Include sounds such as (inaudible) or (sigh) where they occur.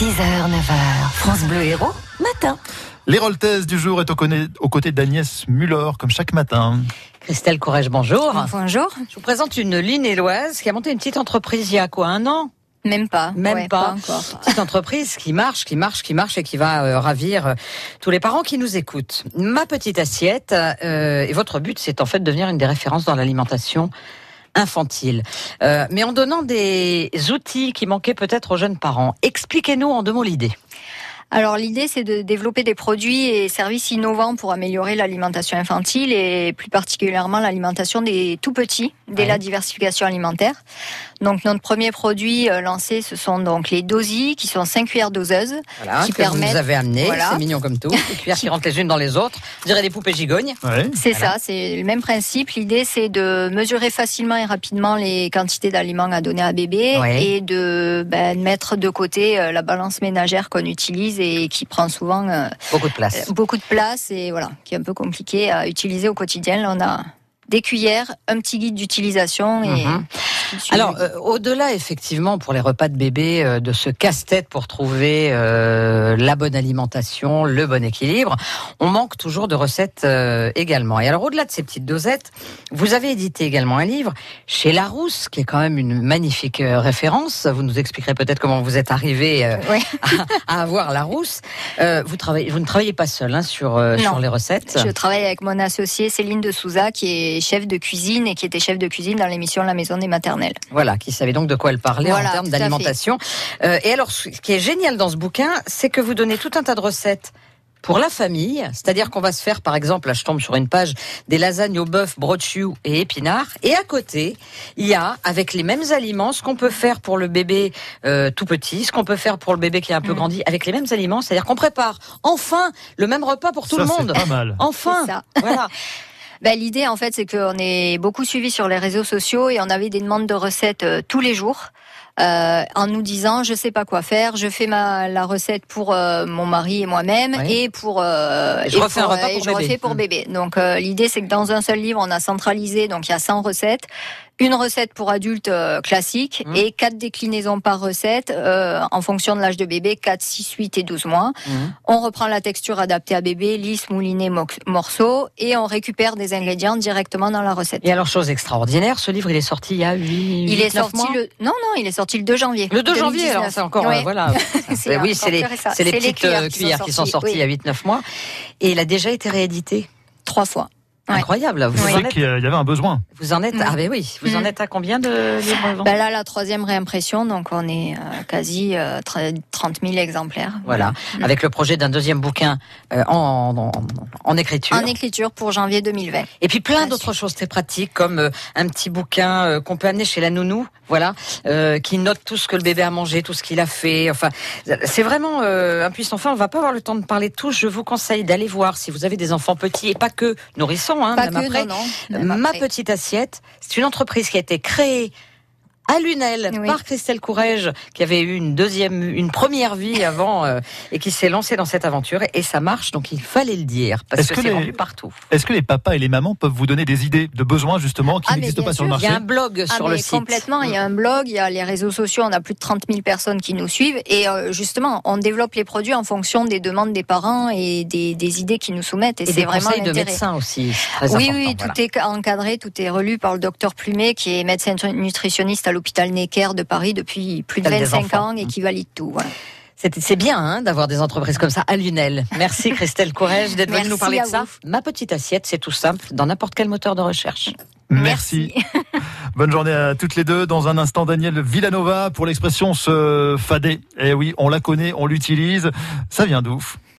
6h, 9h, France Bleu Héros, matin. L'Héroltaise du jour est aux côtés, d'Agnès Muller, comme chaque matin. Christelle Courage, bonjour. Bonjour. Je vous présente une Linéloise qui a monté une petite entreprise il y a quoi, un an? Même pas. Même Ouais, pas. encore. (laughs) Petite entreprise qui marche, qui marche, qui marche et qui va euh, ravir euh, tous les parents qui nous écoutent. Ma petite assiette, euh, et votre but, c'est en fait de devenir une des références dans l'alimentation infantile. Euh, mais en donnant des outils qui manquaient peut-être aux jeunes parents. Expliquez-nous en deux mots l'idée. Alors l'idée c'est de développer des produits et services innovants pour améliorer l'alimentation infantile et plus particulièrement l'alimentation des tout petits dès Ouais. la diversification alimentaire. Donc notre premier produit euh, lancé ce sont donc les dosis qui sont 5 cuillères doseuses Voilà, Qui que vous permettent- nous avez amené. Voilà. C'est mignon comme tout. Les cuillères qui (laughs) rentrent les unes dans les autres. Je dirais des poupées gigognes. Ouais. C'est Voilà. ça, c'est le même principe. L'idée, c'est de mesurer facilement et rapidement les quantités d'aliments à donner à bébé Ouais. et de ben, mettre de côté euh, la balance ménagère qu'on utilise et qui prend souvent euh, Beaucoup de place. beaucoup de place et voilà, qui est un peu compliqué à utiliser au quotidien. Là, on a des cuillères, un petit guide d'utilisation et Mhm. Alors, euh, au-delà, effectivement, pour les repas de bébé, euh, de ce casse-tête pour trouver euh, la bonne alimentation, le bon équilibre, on manque toujours de recettes également. Et alors, au-delà de ces petites dosettes, vous avez édité également un livre chez Larousse, qui est quand même une magnifique référence. Vous nous expliquerez peut-être comment vous êtes arrivé à avoir Larousse. Vous, travaillez, vous ne travaillez pas seul hein, sur, sur les recettes. Je travaille avec mon associée Céline de Souza, qui est chef de cuisine et qui était chef de cuisine dans l'émission La Maison des Maternelles. Voilà, qui savait donc de quoi elle parlait Voilà, en termes d'alimentation. Euh, et alors, ce qui est génial dans ce bouquin, c'est que vous donnez tout un tas de recettes pour la famille, c'est-à-dire qu'on va se faire, par exemple, là je tombe sur une page, des lasagnes au bœuf, brochu et épinards, et à côté, il y a, avec les mêmes aliments, ce qu'on peut faire pour le bébé euh, tout petit, ce qu'on peut faire pour le bébé qui est un peu Mm. grandi, avec les mêmes aliments, c'est-à-dire qu'on prépare enfin le même repas pour tout Ça, le monde. pas mal. Enfin, voilà. (laughs) Ben, L'idée, en fait, c'est qu'on est beaucoup suivi sur les réseaux sociaux et on avait des demandes de recettes euh, tous les jours. Euh, en nous disant je sais pas quoi faire, je fais ma la recette pour euh, mon mari et moi-même et pour euh, Et je et refais un repas et pour je bébé. refais pour Mm. bébé. Donc euh, l'idée c'est que dans un seul livre on a centralisé donc il y a 100 recettes, une recette pour adultes euh, classique Mm. et quatre déclinaisons par recette euh, en fonction de l'âge de bébé 4, 6, 8 et 12 mois. Mhm. On reprend la texture adaptée à bébé, lisse, mouliné, mo- morceau, et on récupère des ingrédients directement dans la recette. Et alors, chose extraordinaire, ce livre, il est sorti il y a 8, Il est 9 sorti mois? le non non, il est sorti le 2 janvier. Le 2 janvier, 2019. alors c'est encore, euh, voilà. (laughs) C'est oui, encore c'est les, récent. c'est les C'est les petites euh, cuillères qui sont cuillères qui sont sorties sorties, il y a 8-9 mois. Et il a déjà été réédité. trois fois. Ouais. Incroyable. Vous, êtes, qu'il y avait un besoin. vous en êtes, Mm. ah ben oui, vous en Mm. êtes à combien de livres Ben là, la troisième réimpression, donc on est euh, quasi euh, 30 000 exemplaires. Voilà, Mm. avec le projet d'un deuxième bouquin euh, en, en, en écriture. En écriture pour janvier 2020. Et puis plein d'autres choses très pratiques, comme euh, un petit bouquin euh, qu'on peut amener chez la nounou, voilà, euh, qui note tout ce que le bébé a mangé, tout ce qu'il a fait. Enfin, c'est vraiment euh, un puissant fin. On va pas avoir le temps de parler de tout. Je vous conseille d'aller voir si vous avez des enfants petits et pas que nourrissons, hein, Pas même que, après. non, non. même Ma après. petite assiette, c'est une entreprise qui a été créée à Lunel Oui. par Christelle Courrèges, qui avait eu une deuxième, une première vie (laughs) avant euh, et qui s'est lancée dans cette aventure et ça marche. Donc il fallait le dire parce Est-ce que, que c'est les- vendu partout. Est-ce que les papas et les mamans peuvent vous donner des idées de besoins justement qui Ah, n'existent pas sur le sûr. Il y marché a un blog Ah, sur le site. Complètement. Il y a un blog, il y a les réseaux sociaux. On a plus de 30 000 personnes qui nous suivent. Et euh, justement, on développe les produits en fonction des demandes des parents et des, des idées qu'ils nous soumettent. Et, et c'est des vraiment conseils de médecins aussi. Très Oui, oui, voilà. tout est encadré, tout est relu par le docteur Plumet, qui est médecin nutritionniste à l'hôpital Necker de Paris depuis plus de Hôpital des 25 enfants. ans et qui valide tout. Voilà. C'est c'est bien hein, d'avoir des entreprises comme ça à Lunel. Merci (laughs) Christelle Courrèges d'être venue nous parler de ça. vous. Ma petite assiette, c'est tout simple, dans n'importe quel moteur de recherche. Merci. (laughs) Bonne journée à toutes les deux. Dans un instant, Daniel Villanova pour l'expression se fader. Eh oui, on la connaît, on l'utilise. Ça vient d'où?